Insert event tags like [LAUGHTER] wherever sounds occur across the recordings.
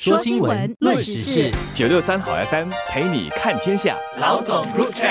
说新闻，论时事，九六三好 FM 陪你看天下。老总入场。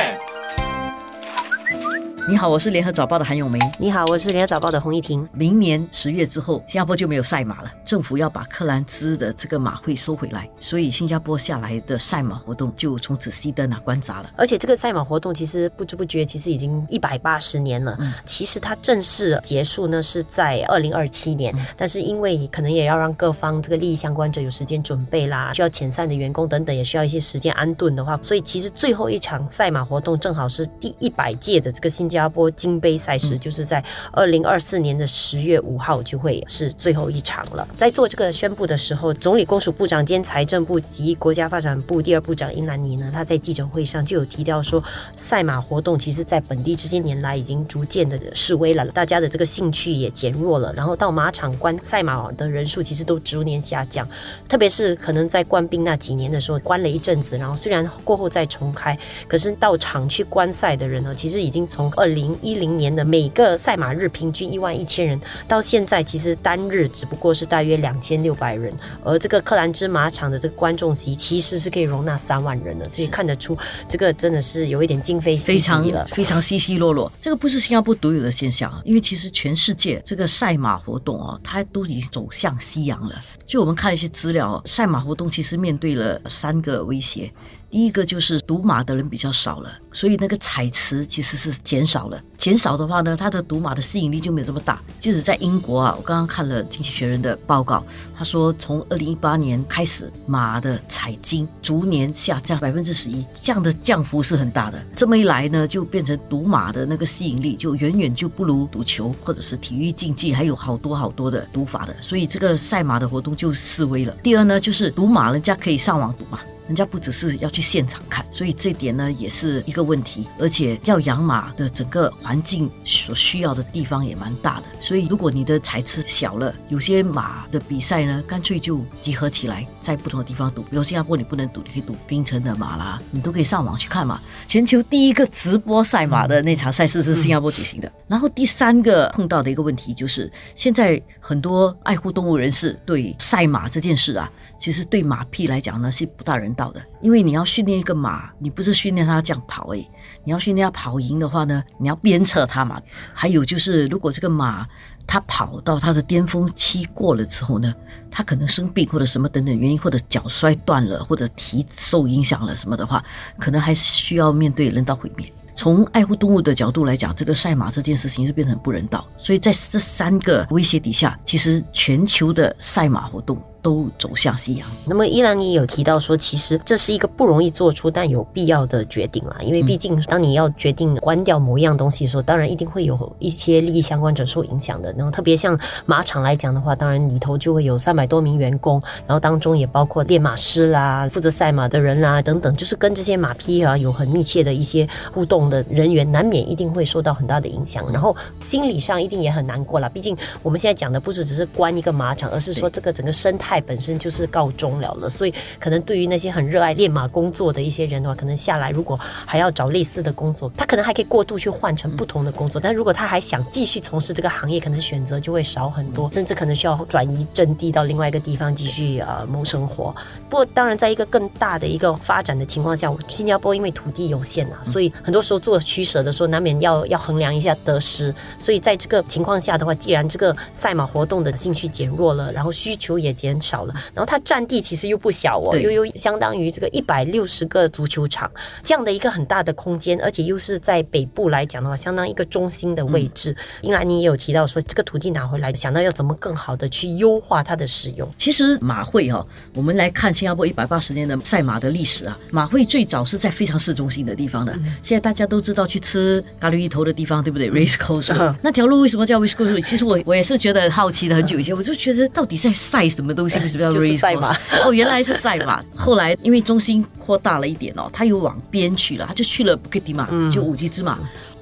你好，我是联合早报的韩永梅。你好，我是联合早报的洪一婷。明年十月之后，新加坡就没有赛马了。政府要把克兰兹的这个马会收回来，所以新加坡下来的赛马活动就从此熄灯啊，关闸了。而且这个赛马活动其实不知不觉，其实已经一百八十年了。嗯，其实它正式结束呢是在二零二七年，但是因为可能也要让各方这个利益相关者有时间准备啦，需要遣散的员工等等，也需要一些时间安顿的话，所以其实最后一场赛马活动正好是第一百届的这个新加。新加坡金杯赛事就是在二零二四年的十月五号就会是最后一场了。在做这个宣布的时候，总理公署部长兼财政部及国家发展部第二部长英兰尼呢，他在记者会上就有提到说，赛马活动其实在本地这些年来已经逐渐的示威了，大家的这个兴趣也减弱了，然后到马场观赛马的人数其实都逐年下降，特别是可能在官兵那几年的时候关了一阵子，然后虽然过后再重开，可是到场去观赛的人呢，其实已经从二二零一零年的每个赛马日平均一万一千人，到现在其实单日只不过是大约两千六百人，而这个克兰芝马场的这个观众席其实是可以容纳三万人的，所以看得出这个真的是有一点今非昔比了，非常稀稀落落。这个不是新加坡独有的现象啊，因为其实全世界这个赛马活动啊，它都已经走向夕阳了。就我们看一些资料，赛马活动其实面对了三个威胁。第一个就是赌马的人比较少了，所以那个彩池其实是减少了。减少的话呢，它的赌马的吸引力就没有这么大。就是在英国啊，我刚刚看了《经济学人》的报告，他说从二零一八年开始，马的彩金逐年下降百分之十一，这样的降幅是很大的。这么一来呢，就变成赌马的那个吸引力就远远就不如赌球或者是体育竞技，还有好多好多的赌法的，所以这个赛马的活动就示威了。第二呢，就是赌马人家可以上网赌嘛。人家不只是要去现场看，所以这点呢也是一个问题，而且要养马的整个环境所需要的地方也蛮大的，所以如果你的彩池小了，有些马的比赛呢，干脆就集合起来在不同的地方赌，比如新加坡你不能赌，你可以赌槟城的马啦，你都可以上网去看嘛。全球第一个直播赛马的那场赛事是新加坡举行的。然后第三个碰到的一个问题就是，现在很多爱护动物人士对赛马这件事啊。其实对马匹来讲呢是不大人到的，因为你要训练一个马，你不是训练它这样跑诶，你要训练它跑赢的话呢，你要鞭策它嘛。还有就是，如果这个马它跑到它的巅峰期过了之后呢，它可能生病或者什么等等原因，或者脚摔断了，或者蹄受影响了什么的话，可能还需要面对人道毁灭。从爱护动物的角度来讲，这个赛马这件事情是变成不人道。所以在这三个威胁底下，其实全球的赛马活动。都走向夕阳。那么依然你有提到说，其实这是一个不容易做出但有必要的决定啦。因为毕竟当你要决定关掉某一样东西的时候，当然一定会有一些利益相关者受影响的。然后特别像马场来讲的话，当然里头就会有三百多名员工，然后当中也包括练马师啦、负责赛马的人啦等等，就是跟这些马匹啊有很密切的一些互动的人员，难免一定会受到很大的影响。然后心理上一定也很难过了。毕竟我们现在讲的不是只是关一个马场，而是说这个整个生态。本身就是告终了了，所以可能对于那些很热爱练马工作的一些人的话，可能下来如果还要找类似的工作，他可能还可以过渡去换成不同的工作。但如果他还想继续从事这个行业，可能选择就会少很多，甚至可能需要转移阵地到另外一个地方继续呃谋生活。不过当然，在一个更大的一个发展的情况下，新加坡因为土地有限啊，所以很多时候做取舍的时候，难免要要衡量一下得失。所以在这个情况下的话，既然这个赛马活动的兴趣减弱了，然后需求也减。少了，然后它占地其实又不小哦，又又相当于这个一百六十个足球场这样的一个很大的空间，而且又是在北部来讲的话，相当一个中心的位置。英兰你也有提到说，这个土地拿回来，想到要怎么更好的去优化它的使用。其实马会哈，我们来看新加坡一百八十年的赛马的历史啊，马会最早是在非常市中心的地方的。现在大家都知道去吃咖喱鱼头的地方，对不对？Race Course 那条路为什么叫 Race Course？其实我我也是觉得很好奇的，很久以前我就觉得到底在赛什么东西。为什么叫 [LAUGHS] Race Coast？？[LAUGHS] 哦，原来是赛马。后来因为中心扩大了一点哦，他又往边去了，他就去了布克迪马，就五级之马。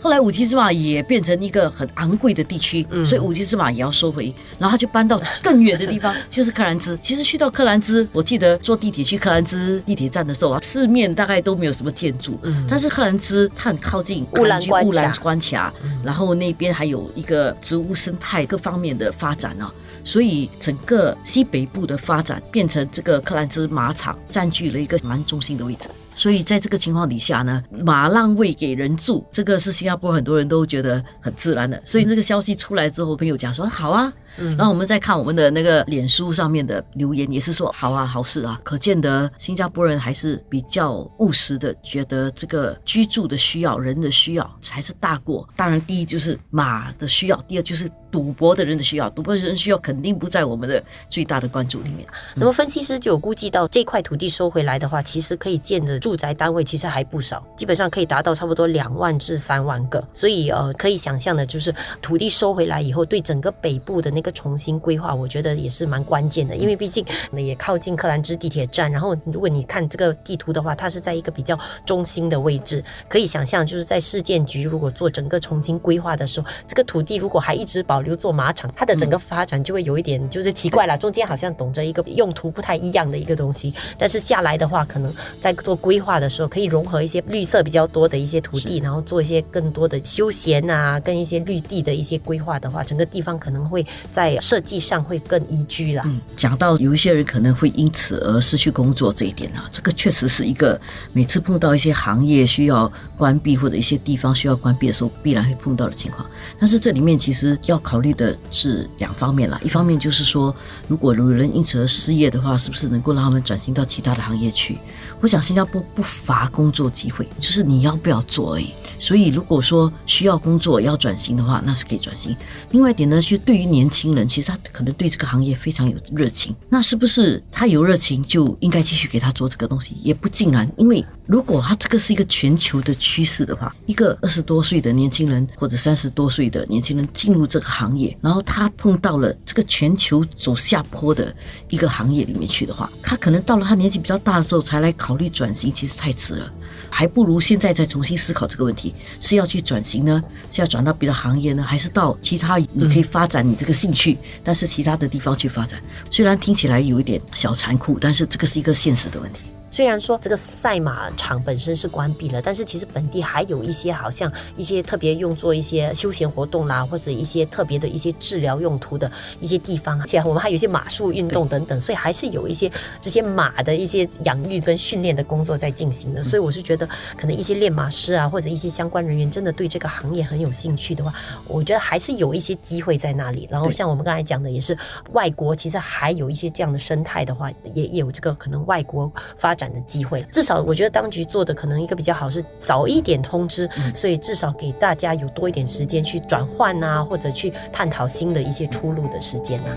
后来五级之马也变成一个很昂贵的地区，所以五级之马也要收回，然后他就搬到更远的地方，[LAUGHS] 就是克兰兹。其实去到克兰兹，我记得坐地铁去克兰兹地铁站的时候啊，四面大概都没有什么建筑，但是克兰兹它很靠近乌兰关卡，然后那边还有一个植物生态各方面的发展啊。所以整个西北部的发展变成这个克兰兹马场占据了一个蛮中心的位置。所以在这个情况底下呢，马让位给人住，这个是新加坡很多人都觉得很自然的。所以这个消息出来之后，朋友讲说好啊，嗯然后我们再看我们的那个脸书上面的留言，也是说好啊，好事啊。可见得新加坡人还是比较务实的，觉得这个居住的需要、人的需要才是大过。当然，第一就是马的需要，第二就是赌博的人的需要。赌博的人需要肯定不在我们的最大的关注里面。那么分析师就有估计到，这块土地收回来的话，其实可以建的住宅单位其实还不少，基本上可以达到差不多两万至三万个。所以呃，可以想象的就是土地收回来以后，对整个北部的那个重新规划，我觉得也是蛮关键的。因为毕竟也靠近克兰芝地铁站，然后如果你看这个地图的话，它是在一个比较中心的位置，可以想象就是在市建局如果做整个重新规划的时候，这个土地如果还一直保留做马场，它的整个发展就会有一点就是奇怪了，中间好像懂着一个用途不太一样的一个东西。但是下来的话，可能在做规划的时候，可以融合一些绿色比较多的一些土地，然后做一些更多的休闲啊，跟一些绿地的一些规划的话，整个地方可能会在设计上会更宜居啦。嗯，讲到有一些人可能会因此而失去工作这一点啊，这个确实是一个每次碰到一些行业需要关闭或者一些地方需要关闭的时候，必然会碰到的情况。但是这里面其实要考虑的是两方面啦，一方面就是说，如果有人因此而失业的话，是不是能够让他们转型到其他的行业去？我想新加坡不乏工作机会，就是你要不要做而已。所以如果说需要工作要转型的话，那是可以转型。另外一点呢，就对于年轻人，其实他可能对这个行业非常有热情，那是不是他有热情就应该继续给他做这个东西？也不尽然，因为如果他这个是一个全球的趋势的话，一个二十多岁的年轻人或者三十多岁的年轻人进入这个行业，然后他碰到了这个全球走下坡的一个行业里面去的话，他可能到了他年纪比较大的时候才来考虑转型，其实太迟了。还不如现在再重新思考这个问题：是要去转型呢，是要转到别的行业呢，还是到其他你可以发展你这个兴趣，但是其他的地方去发展？虽然听起来有一点小残酷，但是这个是一个现实的问题。虽然说这个赛马场本身是关闭了，但是其实本地还有一些好像一些特别用作一些休闲活动啦，或者一些特别的一些治疗用途的一些地方，而且我们还有一些马术运动等等，所以还是有一些这些马的一些养育跟训练的工作在进行的。所以我是觉得，可能一些练马师啊，或者一些相关人员真的对这个行业很有兴趣的话，我觉得还是有一些机会在那里。然后像我们刚才讲的，也是外国其实还有一些这样的生态的话，也也有这个可能外国发展。的机会，至少我觉得当局做的可能一个比较好是早一点通知，所以至少给大家有多一点时间去转换啊，或者去探讨新的一些出路的时间啊。